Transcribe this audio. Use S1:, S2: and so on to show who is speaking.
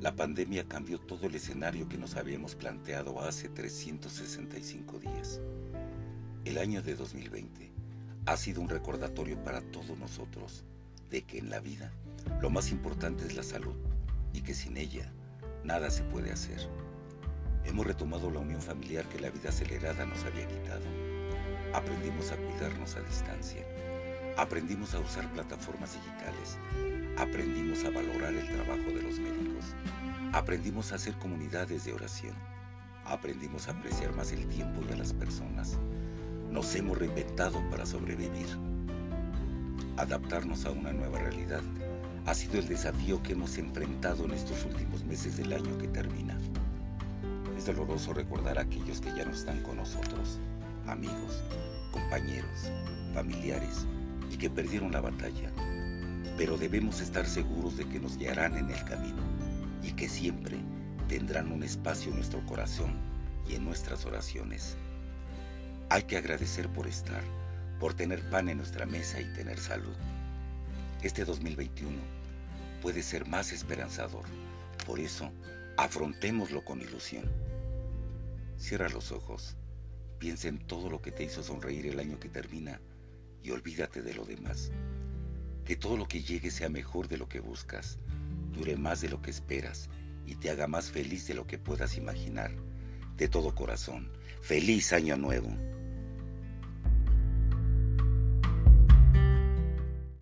S1: La pandemia cambió todo el escenario que nos habíamos planteado hace 365 días. El año de 2020 ha sido un recordatorio para todos nosotros de que en la vida lo más importante es la salud y que sin ella nada se puede hacer. Hemos retomado la unión familiar que la vida acelerada nos había quitado. Aprendimos a cuidarnos a distancia. Aprendimos a usar plataformas digitales. Aprendimos a valorar el trabajo de los médicos. Aprendimos a hacer comunidades de oración. Aprendimos a apreciar más el tiempo y a las personas. Nos hemos reinventado para sobrevivir. Adaptarnos a una nueva realidad ha sido el desafío que hemos enfrentado en estos últimos meses del año que termina. Es doloroso recordar a aquellos que ya no están con nosotros, amigos, compañeros, familiares y que perdieron la batalla. Pero debemos estar seguros de que nos guiarán en el camino y que siempre tendrán un espacio en nuestro corazón y en nuestras oraciones. Hay que agradecer por estar, por tener pan en nuestra mesa y tener salud. Este 2021 puede ser más esperanzador. Por eso, afrontémoslo con ilusión. Cierra los ojos, piensa en todo lo que te hizo sonreír el año que termina y olvídate de lo demás. Que todo lo que llegue sea mejor de lo que buscas, dure más de lo que esperas y te haga más feliz de lo que puedas imaginar. De todo corazón, feliz año nuevo.